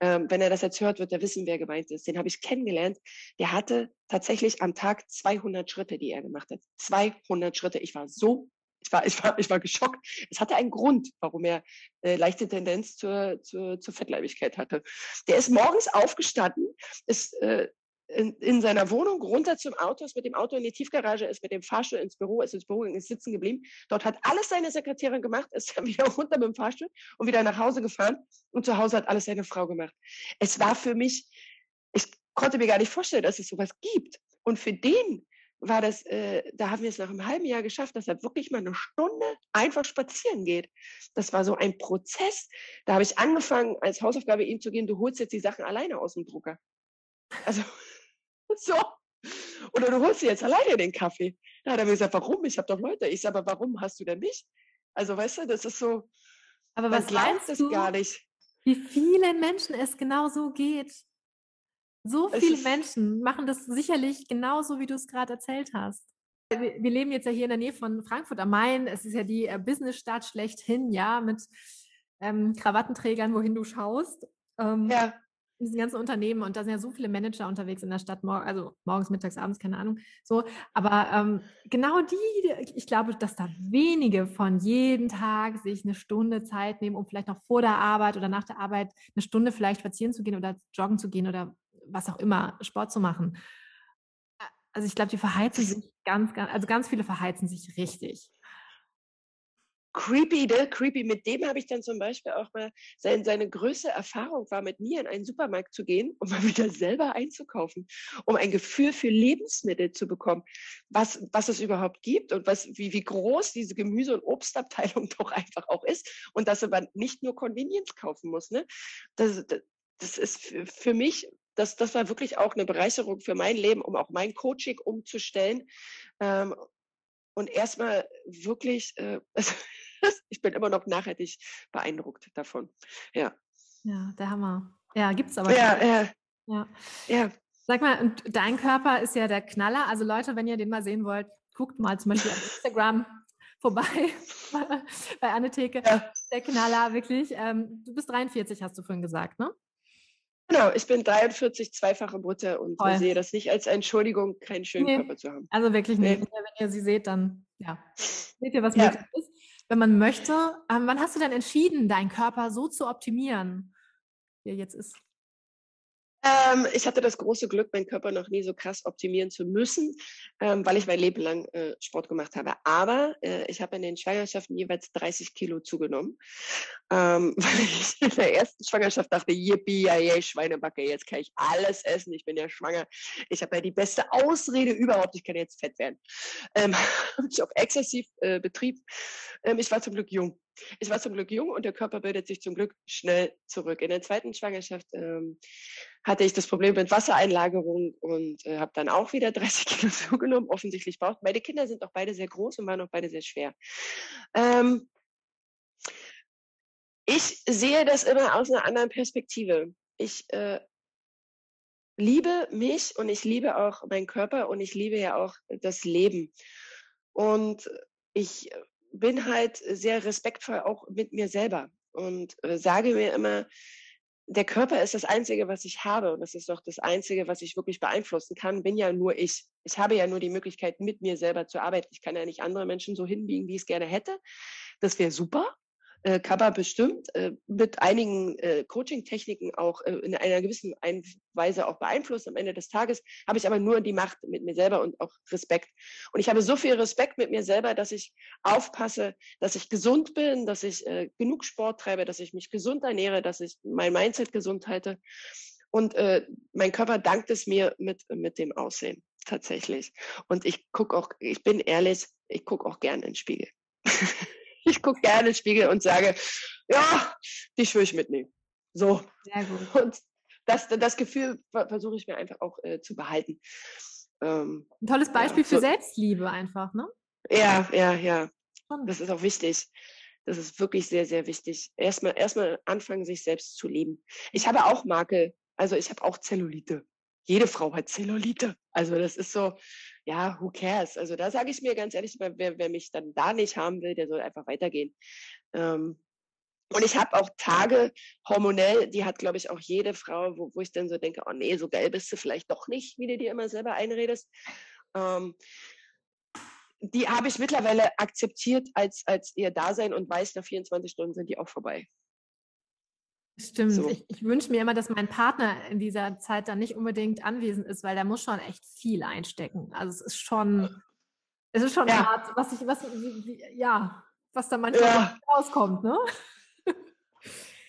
Ähm, wenn er das jetzt hört, wird er wissen, wer gemeint ist. Den habe ich kennengelernt. Der hatte tatsächlich am Tag 200 Schritte, die er gemacht hat. 200 Schritte. Ich war so ich war, ich war, ich war geschockt. Es hatte einen Grund, warum er äh, leichte Tendenz zur, zur, zur Fettleibigkeit hatte. Der ist morgens aufgestanden, ist äh, in, in, seiner Wohnung runter zum Auto, ist mit dem Auto in die Tiefgarage, ist mit dem Fahrstuhl ins Büro, ist ins Büro ist sitzen geblieben. Dort hat alles seine Sekretärin gemacht, ist dann wieder runter mit dem Fahrstuhl und wieder nach Hause gefahren. Und zu Hause hat alles seine Frau gemacht. Es war für mich, ich konnte mir gar nicht vorstellen, dass es sowas gibt. Und für den war das, äh, da haben wir es nach einem halben Jahr geschafft, dass er wirklich mal eine Stunde einfach spazieren geht. Das war so ein Prozess. Da habe ich angefangen, als Hausaufgabe ihm zu gehen, du holst jetzt die Sachen alleine aus dem Drucker. Also So. Oder du holst dir jetzt alleine den Kaffee. Da hat er mir gesagt, warum? Ich habe doch Leute. Ich sage, aber warum hast du denn mich? Also weißt du, das ist so. Aber was glaubt es gar nicht? Wie vielen Menschen es genau so geht. So viele Menschen machen das sicherlich genauso, wie du es gerade erzählt hast. Wir, wir, leben jetzt ja hier in der Nähe von Frankfurt am Main. Es ist ja die äh, Businessstadt schlechthin, ja, mit ähm, Krawattenträgern, wohin du schaust. Ähm, ja diesen ganzen Unternehmen und da sind ja so viele Manager unterwegs in der Stadt, also morgens, mittags, abends, keine Ahnung, so. Aber ähm, genau die, ich glaube, dass da wenige von jeden Tag sich eine Stunde Zeit nehmen, um vielleicht noch vor der Arbeit oder nach der Arbeit eine Stunde vielleicht spazieren zu gehen oder joggen zu gehen oder was auch immer, Sport zu machen. Also ich glaube, die verheizen sich ganz, ganz, also ganz viele verheizen sich richtig creepy, ne? Creepy. Mit dem habe ich dann zum Beispiel auch mal, seine, seine größte Erfahrung war, mit mir in einen Supermarkt zu gehen, um mal wieder selber einzukaufen, um ein Gefühl für Lebensmittel zu bekommen, was, was es überhaupt gibt und was, wie, wie groß diese Gemüse- und Obstabteilung doch einfach auch ist und dass man nicht nur Convenience kaufen muss. Ne? Das, das, das ist für, für mich das, das war wirklich auch eine Bereicherung für mein Leben, um auch mein Coaching umzustellen. Ähm, und erstmal wirklich, äh, ich bin immer noch nachhaltig beeindruckt davon. Ja. Ja, der Hammer. Ja, gibt es aber. Ja, äh, ja. ja. Sag mal, und dein Körper ist ja der Knaller. Also Leute, wenn ihr den mal sehen wollt, guckt mal zum Beispiel auf Instagram vorbei bei Anne Theke. Ja. Der Knaller, wirklich. Ähm, du bist 43, hast du vorhin gesagt, ne? Genau, ich bin 43, zweifache Mutter und Toll. sehe das nicht als Entschuldigung, keinen schönen nee, Körper zu haben. Also wirklich nicht. Nee. Wenn ihr sie seht, dann ja, seht ihr, was ja. möglich ist wenn man möchte. Ähm, wann hast du denn entschieden, deinen Körper so zu optimieren, wie er jetzt ist? Ähm, ich hatte das große Glück, meinen Körper noch nie so krass optimieren zu müssen, ähm, weil ich mein Leben lang äh, Sport gemacht habe. Aber äh, ich habe in den Schwangerschaften jeweils 30 Kilo zugenommen, ähm, weil ich in der ersten Schwangerschaft dachte, yippie, ja, yeah, Schweinebacke, jetzt kann ich alles essen, ich bin ja schwanger. Ich habe ja die beste Ausrede überhaupt, ich kann jetzt fett werden. Ähm, ich auf exzessiv äh, Betrieb. Ähm, ich war zum Glück jung. Ich war zum Glück jung und der Körper bildet sich zum Glück schnell zurück. In der zweiten Schwangerschaft ähm, hatte ich das Problem mit Wassereinlagerung und äh, habe dann auch wieder 30 Kilo zugenommen. Offensichtlich braucht. Meine Kinder sind auch beide sehr groß und waren auch beide sehr schwer. Ähm, ich sehe das immer aus einer anderen Perspektive. Ich äh, liebe mich und ich liebe auch meinen Körper und ich liebe ja auch das Leben. Und ich bin halt sehr respektvoll auch mit mir selber und äh, sage mir immer, der Körper ist das Einzige, was ich habe. Und das ist doch das Einzige, was ich wirklich beeinflussen kann, bin ja nur ich. Ich habe ja nur die Möglichkeit, mit mir selber zu arbeiten. Ich kann ja nicht andere Menschen so hinbiegen, wie ich es gerne hätte. Das wäre super äh, man bestimmt äh, mit einigen äh, Coaching-Techniken auch äh, in einer gewissen Ein Weise auch beeinflussen. Am Ende des Tages habe ich aber nur die Macht mit mir selber und auch Respekt. Und ich habe so viel Respekt mit mir selber, dass ich aufpasse, dass ich gesund bin, dass ich äh, genug Sport treibe, dass ich mich gesund ernähre, dass ich mein Mindset gesund halte. Und äh, mein Körper dankt es mir mit, mit dem Aussehen tatsächlich. Und ich gucke auch, ich bin ehrlich, ich gucke auch gerne in den Spiegel. ich gucke gerne in den Spiegel und sage, ja, die will ich mitnehmen. So. Sehr gut. Und das, das Gefühl versuche ich mir einfach auch äh, zu behalten. Ähm, Ein tolles Beispiel ja, für so. Selbstliebe einfach, ne? Ja, ja, ja. Das ist auch wichtig. Das ist wirklich sehr, sehr wichtig. Erstmal, erstmal anfangen, sich selbst zu lieben. Ich habe auch Makel. Also ich habe auch Zellulite. Jede Frau hat Zellulite. Also das ist so, ja, who cares? Also da sage ich mir ganz ehrlich, wer, wer mich dann da nicht haben will, der soll einfach weitergehen. Ähm, und ich habe auch Tage hormonell, die hat, glaube ich, auch jede Frau, wo, wo ich dann so denke, oh nee, so geil bist du vielleicht doch nicht, wie du dir immer selber einredest. Ähm, die habe ich mittlerweile akzeptiert als, als ihr Dasein und weiß, nach 24 Stunden sind die auch vorbei. Stimmt. So. Ich, ich wünsche mir immer, dass mein Partner in dieser Zeit dann nicht unbedingt anwesend ist, weil der muss schon echt viel einstecken. Also es ist schon, es ist schon ja. hart, was ich, was, wie, ja, was da manchmal ja. rauskommt, ne?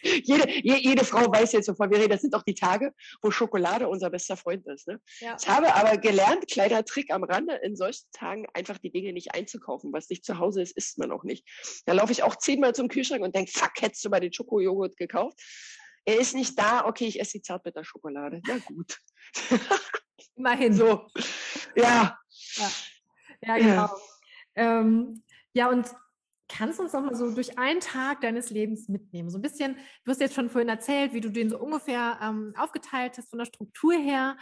Jede, jede Frau weiß jetzt, wovon wir reden. Das sind auch die Tage, wo Schokolade unser bester Freund ist. Ne? Ja. Ich habe aber gelernt, kleiner Trick am Rande, in solchen Tagen einfach die Dinge nicht einzukaufen. Was nicht zu Hause ist, isst man auch nicht. Da laufe ich auch zehnmal zum Kühlschrank und denke, fuck, hättest du mal den Schokojoghurt gekauft? Er ist nicht da, okay, ich esse die Zartbitterschokolade. Ja, gut. Immerhin. So, ja. Ja, ja genau. Ja. Ähm, ja, und Kannst du uns noch mal so durch einen Tag deines Lebens mitnehmen? So ein bisschen, du hast jetzt schon vorhin erzählt, wie du den so ungefähr ähm, aufgeteilt hast von der Struktur her.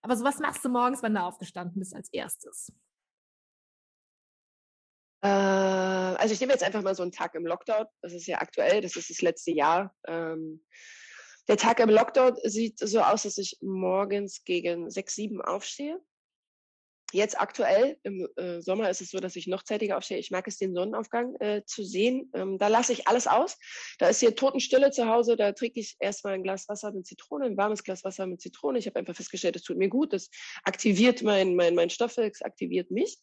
Aber so was machst du morgens, wenn du aufgestanden bist als erstes? Äh, also ich nehme jetzt einfach mal so einen Tag im Lockdown. Das ist ja aktuell, das ist das letzte Jahr. Ähm, der Tag im Lockdown sieht so aus, dass ich morgens gegen sechs, sieben aufstehe Jetzt aktuell im äh, Sommer ist es so, dass ich noch zeitiger aufstehe. Ich mag es, den Sonnenaufgang äh, zu sehen. Ähm, da lasse ich alles aus. Da ist hier Totenstille zu Hause. Da trinke ich erstmal ein Glas Wasser mit Zitrone, ein warmes Glas Wasser mit Zitrone. Ich habe einfach festgestellt, es tut mir gut. Das aktiviert mein, mein, mein Stoffwechsel, aktiviert mich.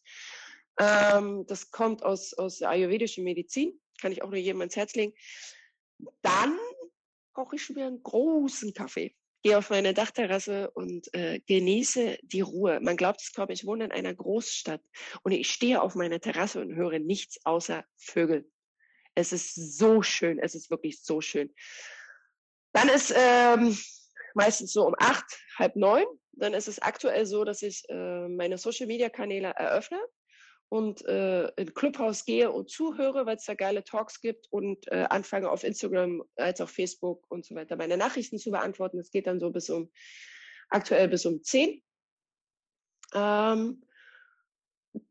Ähm, das kommt aus, aus der ayurvedischen Medizin. Kann ich auch nur jedem ans Herz legen. Dann koche ich mir einen großen Kaffee gehe auf meine Dachterrasse und äh, genieße die Ruhe. Man glaubt es kaum, ich wohne in einer Großstadt und ich stehe auf meiner Terrasse und höre nichts außer Vögel. Es ist so schön, es ist wirklich so schön. Dann ist ähm, meistens so um acht, halb neun. Dann ist es aktuell so, dass ich äh, meine Social-Media-Kanäle eröffne und äh, in Clubhouse gehe und zuhöre, weil es da geile Talks gibt und äh, anfange auf Instagram als auch Facebook und so weiter meine Nachrichten zu beantworten. Das geht dann so bis um aktuell bis um 10. Ähm,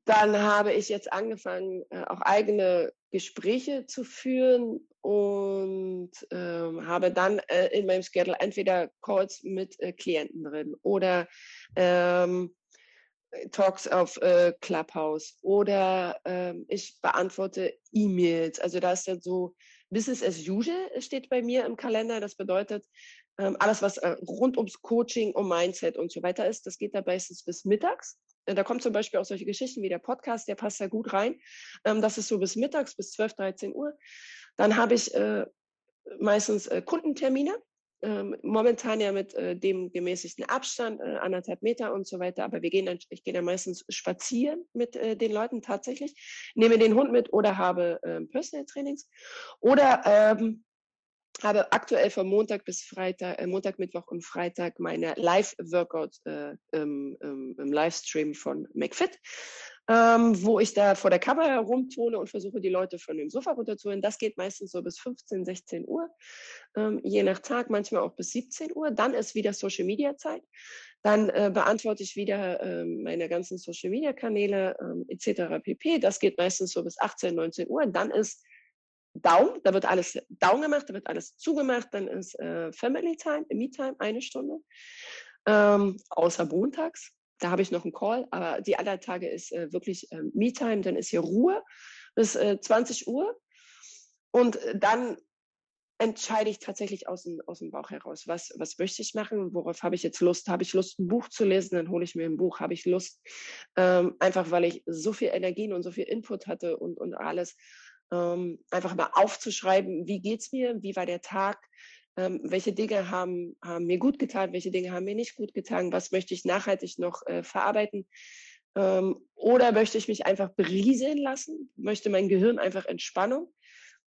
dann habe ich jetzt angefangen, äh, auch eigene Gespräche zu führen und ähm, habe dann äh, in meinem Schedule entweder Calls mit äh, Klienten drin oder ähm, Talks auf äh, Clubhouse oder ähm, ich beantworte E-Mails. Also da ist dann so Business as usual steht bei mir im Kalender. Das bedeutet, Ähm, alles, was äh, rund ums Coaching, um Mindset und so weiter ist, das geht da meistens bis mittags. Da kommen zum Beispiel auch solche Geschichten wie der Podcast, der passt da gut rein. Ähm, das ist so bis mittags, bis 12, 13 Uhr. Dann habe ich äh, meistens äh, Kundentermine. Ähm, momentan ja mit äh, dem gemäßigten Abstand, äh, anderthalb Meter und so weiter. Aber wir gehen dann, ich gehe dann meistens spazieren mit äh, den Leuten tatsächlich, nehme den Hund mit oder habe ähm, Personal Trainings oder ähm, habe aktuell von Montag bis Freitag, äh, Montag, Mittwoch und Freitag meine Live-Workout äh, im, im, im, Livestream von McFit, ähm, wo ich da vor der Kamera herumtone und versuche, die Leute von dem Sofa runterzuholen. Das geht meistens so bis 15, 16 Uhr, ähm, je nach Tag, manchmal auch bis 17 Uhr. Dann ist wieder Social-Media-Zeit. Dann äh, beantworte ich wieder äh, meine ganzen Social-Media-Kanäle ähm, etc. pp. Das geht meistens so bis 18, 19 Uhr. Dann ist down, da wird alles down gemacht, da wird alles zugemacht, dann ist äh, Family Time, Me Time, eine Stunde. Ähm, außer montags, da habe ich noch einen Call, aber die anderen Tage ist äh, wirklich äh, Me Time, dann ist hier Ruhe bis äh, 20 Uhr. Und äh, dann entscheide ich tatsächlich aus dem, aus dem Bauch heraus, was, was möchte ich machen, worauf habe ich jetzt Lust, habe ich Lust, ein Buch zu lesen, dann hole ich mir ein Buch, habe ich Lust, ähm, einfach weil ich so viel Energien und so viel Input hatte und, und alles, ähm, einfach mal aufzuschreiben, wie geht es mir, wie war der Tag, ähm, welche Dinge haben, haben mir gut getan, welche Dinge haben mir nicht gut getan, was möchte ich nachhaltig noch äh, verarbeiten. Ähm, oder möchte ich mich einfach berieseln lassen, möchte mein Gehirn einfach Entspannung.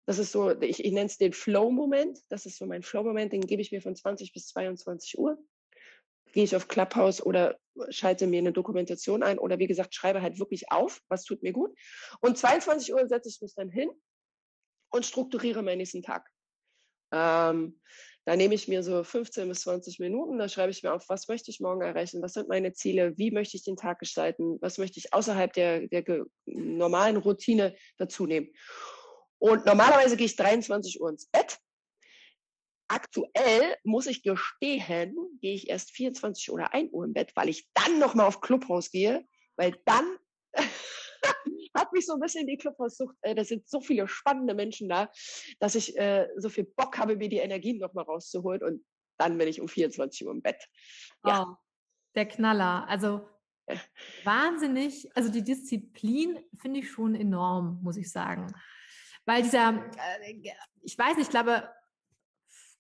Das ist so, ich, ich nenne es den Flow-Moment. Das ist so mein Flow-Moment, den gebe ich mir von 20 bis 22 Uhr gehe ich auf Clubhouse oder schalte mir eine Dokumentation ein oder wie gesagt, schreibe halt wirklich auf, was tut mir gut. Und 22 Uhr setze ich mich dann hin und strukturiere meinen nächsten Tag. Ähm, da nehme ich mir so 15 bis 20 Minuten, da schreibe ich mir auf, was möchte ich morgen erreichen, was sind meine Ziele, wie möchte ich den Tag gestalten, was möchte ich außerhalb der, der normalen Routine dazu nehmen. Und normalerweise gehe ich 23 Uhr ins Bett Aktuell muss ich gestehen, gehe ich erst 24 oder 1 Uhr im Bett, weil ich dann nochmal auf Clubhaus gehe, weil dann hat mich so ein bisschen die Clubhaussucht, äh, da sind so viele spannende Menschen da, dass ich äh, so viel Bock habe, mir die Energien nochmal rauszuholen und dann bin ich um 24 Uhr im Bett. Ja. Oh, der Knaller. Also wahnsinnig, also die Disziplin finde ich schon enorm, muss ich sagen. Weil dieser, äh, ich weiß nicht, ich glaube,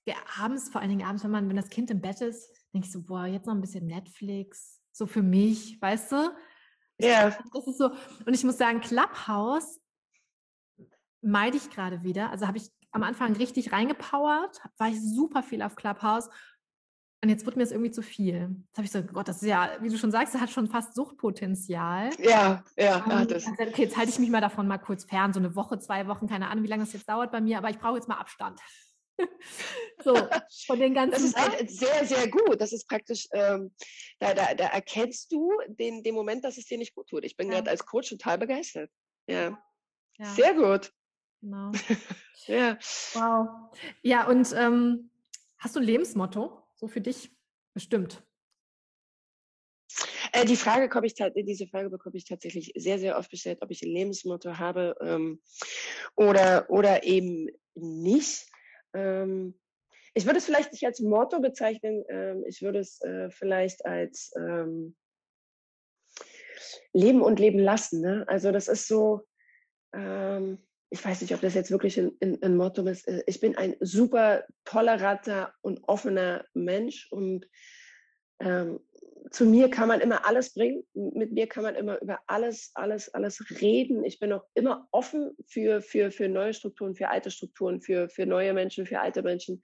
ja, abends, vor allen Dingen abends, wenn man, wenn das Kind im Bett ist, denke ich so, boah, jetzt noch ein bisschen Netflix, so für mich, weißt du? Ja. Das ist so, und ich muss sagen, Clubhouse meide ich gerade wieder. Also habe ich am Anfang richtig reingepowert, war ich super viel auf Clubhouse. Und jetzt wurde mir das irgendwie zu viel. Jetzt habe ich so, Gott, das ist ja, wie du schon sagst, das hat schon fast Suchtpotenzial. Ja, ja, um, hat es. Okay, jetzt halte ich mich mal davon mal kurz fern, so eine Woche, zwei Wochen, keine Ahnung, wie lange das jetzt dauert bei mir, aber ich brauche jetzt mal Abstand. so, von den ganzen. Das ist halt sehr, sehr gut. Das ist praktisch, ähm, da, da, da erkennst du den, den Moment, dass es dir nicht gut tut. Ich bin ja. gerade als Coach total begeistert. Ja. ja. Sehr gut. Genau. ja. Wow. Ja, und ähm, hast du ein Lebensmotto? So für dich bestimmt. Äh, die Frage komme ich diese Frage bekomme ich tatsächlich sehr, sehr oft gestellt, ob ich ein Lebensmotto habe ähm, oder, oder eben nicht. Ähm, ich würde es vielleicht nicht als Motto bezeichnen, ähm, ich würde es äh, vielleicht als ähm, Leben und Leben lassen. Ne? Also das ist so, ähm, ich weiß nicht, ob das jetzt wirklich ein, ein, ein, Motto ist. Äh, ich bin ein super toleranter und offener Mensch und ähm, zu mir kann man immer alles bringen. Mit mir kann man immer über alles, alles, alles reden. Ich bin auch immer offen für, für, für neue Strukturen, für alte Strukturen, für, für neue Menschen, für alte Menschen.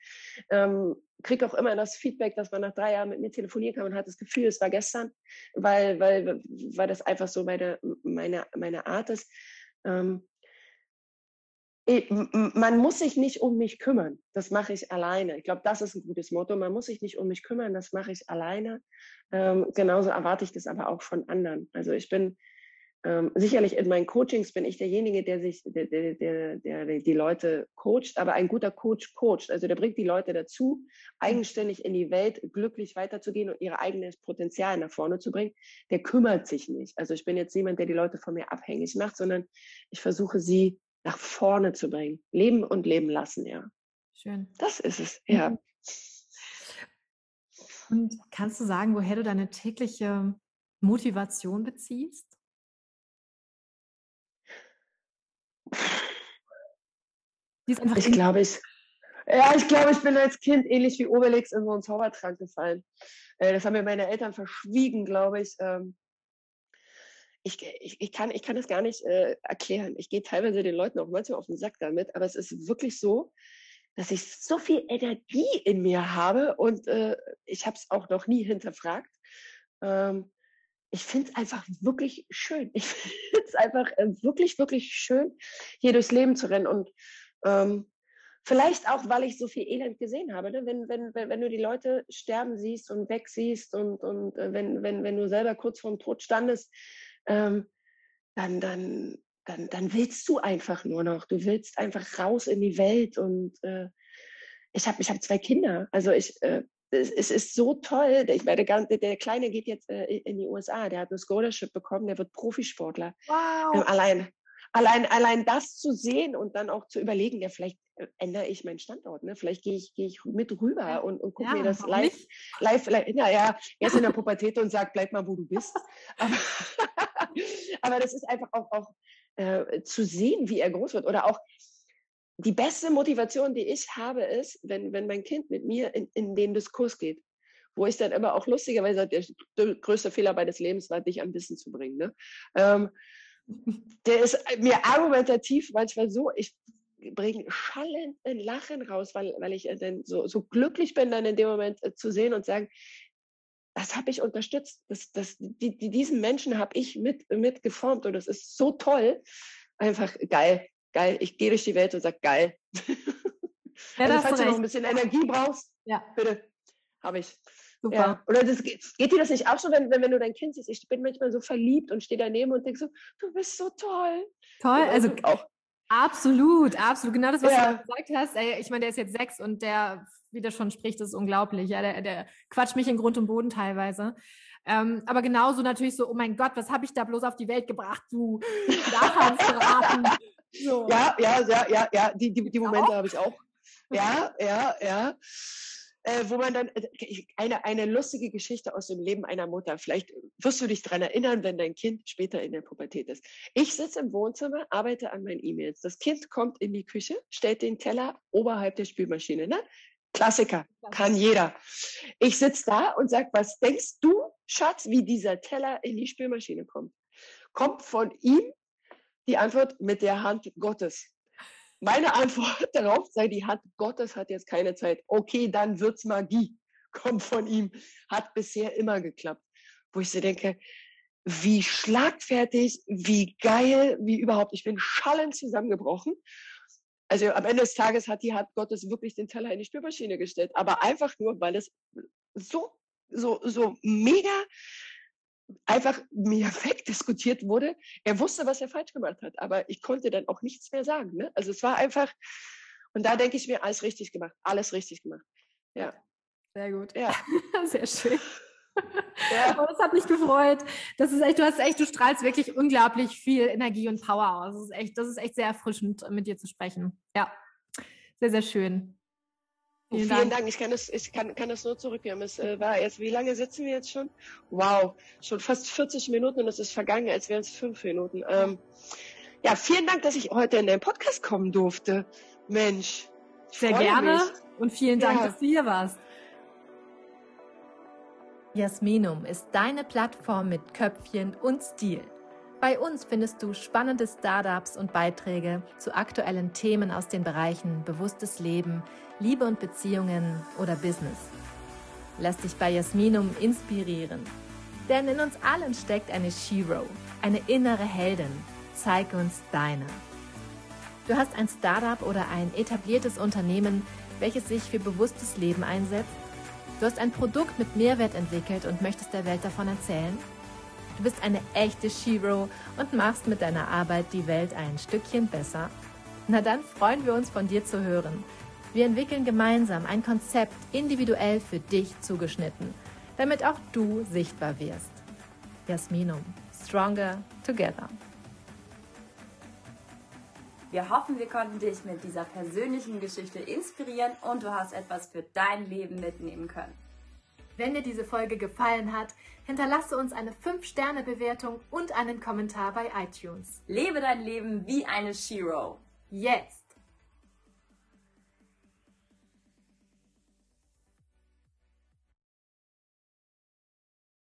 Ähm, kriege auch immer das Feedback, dass man nach drei Jahren mit mir telefonieren kann und hat das Gefühl, es war gestern, weil, weil, weil das einfach so meine, meine, meine Art ist. Ähm, man muss sich nicht um mich kümmern. Das mache ich alleine. Ich glaube, das ist ein gutes Motto. Man muss sich nicht um mich kümmern. Das mache ich alleine. Ähm, genauso erwarte ich das aber auch von anderen. Also ich bin ähm, sicherlich in meinen Coachings bin ich derjenige, der sich, der, der, der, der die Leute coacht. Aber ein guter Coach coacht. Also der bringt die Leute dazu, eigenständig in die Welt glücklich weiterzugehen und ihr eigenes Potenzial nach vorne zu bringen. Der kümmert sich nicht. Also ich bin jetzt niemand, der die Leute von mir abhängig macht, sondern ich versuche sie nach vorne zu bringen. Leben und leben lassen, ja. Schön. Das ist es, ja. Mhm. Und kannst du sagen, woher du deine tägliche Motivation beziehst? ich glaube, ich, ja, ich glaube, ich bin als Kind ähnlich wie Obelix in so einen Zaubertrank gefallen. Äh, das haben mir meine Eltern verschwiegen, glaube ich. Ähm, ich, ich, ich, kann, ich kann das gar nicht äh, erklären. Ich gehe teilweise den Leuten auch manchmal auf den Sack damit, aber es ist wirklich so, dass ich so viel Energie in mir habe und äh, ich habe es auch noch nie hinterfragt. Ähm, ich finde es einfach wirklich schön. Ich finde es einfach äh, wirklich, wirklich schön, hier durchs Leben zu rennen. Und ähm, vielleicht auch, weil ich so viel Elend gesehen habe. Ne? Wenn, wenn, wenn, wenn du die Leute sterben siehst und weg siehst und, und äh, wenn, wenn, wenn du selber kurz vorm Tod standest, ähm, dann, dann, dann, dann willst du einfach nur noch. Du willst einfach raus in die Welt. Und äh, ich habe ich hab zwei Kinder. Also ich, äh, es, es, ist so toll. Ich meine, der, der Kleine geht jetzt äh, in die USA. Der hat eine Scholarship bekommen. Der wird Profisportler. Wow. Ähm, allein, allein, allein das zu sehen und dann auch zu überlegen, ja, vielleicht äh, ändere ich meinen Standort. Ne? Vielleicht gehe ich, geh ich mit rüber und, und gucke ja, mir das live, live, live, ja, ja, erst in der Pubertät und sag, bleib mal, wo du bist. Aber, aber das ist einfach auch, auch äh, zu sehen, wie er groß wird. Oder auch die beste Motivation, die ich habe, ist, wenn, wenn mein Kind mit mir in, in den Diskurs geht. Wo ich dann immer auch lustigerweise, der größte Fehler meines Lebens war, dich an Wissen zu bringen. Ne? Ähm, der ist mir argumentativ manchmal so, ich bringe schallend ein Lachen raus, weil, weil ich dann so, so glücklich bin, dann in dem Moment äh, zu sehen und sagen, das habe ich unterstützt. Das, das, die, die, diesen Menschen habe ich mit, mit geformt und das ist so toll. Einfach geil, geil. Ich gehe durch die Welt und sage geil. Ja, also, falls du noch ein bisschen Energie brauchst, ja. bitte, habe ich. Super. Ja. Oder das, geht dir das nicht auch so, wenn, wenn, wenn du dein Kind siehst? Ich bin manchmal so verliebt und stehe daneben und denke so, du bist so toll. Toll, also auch. Absolut, absolut. Genau das, was ja. du gesagt hast. Ey, ich meine, der ist jetzt sechs und der, wie der schon spricht, ist unglaublich. Ja, der, der quatscht mich in Grund und Boden teilweise. Ähm, aber genauso natürlich so, oh mein Gott, was habe ich da bloß auf die Welt gebracht, du Nachhansbraten. so. Ja, ja, ja, ja, ja, die, die, die Momente habe ich auch. Ja, ja, ja äh, wo man dann, äh, eine, eine lustige Geschichte aus dem Leben einer Mutter. Vielleicht wirst du dich daran erinnern, wenn dein Kind später in der Pubertät ist. Ich sitze im Wohnzimmer, arbeite an meinen E-Mails. Das Kind kommt in die Küche, stellt den Teller oberhalb der Spülmaschine. Ne? Klassiker, kann jeder. Ich sitze da und sage, was denkst du, Schatz, wie dieser Teller in die Spülmaschine kommt? Kommt von ihm die Antwort mit der Hand Gottes. Meine Antwort darauf sei, die Hand Gottes hat jetzt keine Zeit. Okay, dann wird's Magie. Kommt von ihm. Hat bisher immer geklappt. Wo ich so denke, wie schlagfertig, wie geil, wie überhaupt. Ich bin schallend zusammengebrochen. Also am Ende des Tages hat die Hand Gottes wirklich den Teller in die Spülmaschine gestellt. Aber einfach nur, weil es so, so, so mega einfach mir wegdiskutiert wurde. Er wusste, was er falsch gemacht hat, aber ich konnte dann auch nichts mehr sagen. Ne? Also es war einfach, und da denke ich mir, alles richtig gemacht, alles richtig gemacht. Ja. Sehr gut. Ja. Sehr schön. Ja. Oh, das hat mich gefreut. Das ist echt, du hast echt, du strahlst wirklich unglaublich viel Energie und Power aus. Das ist echt, das ist echt sehr erfrischend, mit dir zu sprechen. Ja. Sehr, sehr schön. Vielen, Vielen Dank. Dank. Ich kann das, ich kann, kann das nur zurückgeben. Es äh, war jetzt, wie lange sitzen wir jetzt schon? Wow, schon fast 40 Minuten und es ist vergangen, als wären es fünf Minuten. Ähm, ja, vielen Dank, dass ich heute in den Podcast kommen durfte. Mensch. Sehr gerne mich. und vielen Dank, ja. dass du hier warst. Jasminum ist deine Plattform mit Köpfchen und Stil. Bei uns findest du spannende Startups und Beiträge zu aktuellen Themen aus den Bereichen bewusstes Leben, Liebe und Beziehungen oder Business. Lass dich bei Jasminum inspirieren. Denn in uns allen steckt eine Shiro, eine innere Heldin. Zeig uns deine. Du hast ein Startup oder ein etabliertes Unternehmen, welches sich für bewusstes Leben einsetzt. Du hast ein Produkt mit Mehrwert entwickelt und möchtest der Welt davon erzählen. Du bist eine echte Shiro und machst mit deiner Arbeit die Welt ein Stückchen besser. Na dann freuen wir uns von dir zu hören. Wir entwickeln gemeinsam ein Konzept individuell für dich zugeschnitten, damit auch du sichtbar wirst. Jasminum, Stronger Together. Wir hoffen, wir konnten dich mit dieser persönlichen Geschichte inspirieren und du hast etwas für dein Leben mitnehmen können. Wenn dir diese Folge gefallen hat, hinterlasse uns eine 5-Sterne-Bewertung und einen Kommentar bei iTunes. Lebe dein Leben wie eine Shiro. Jetzt!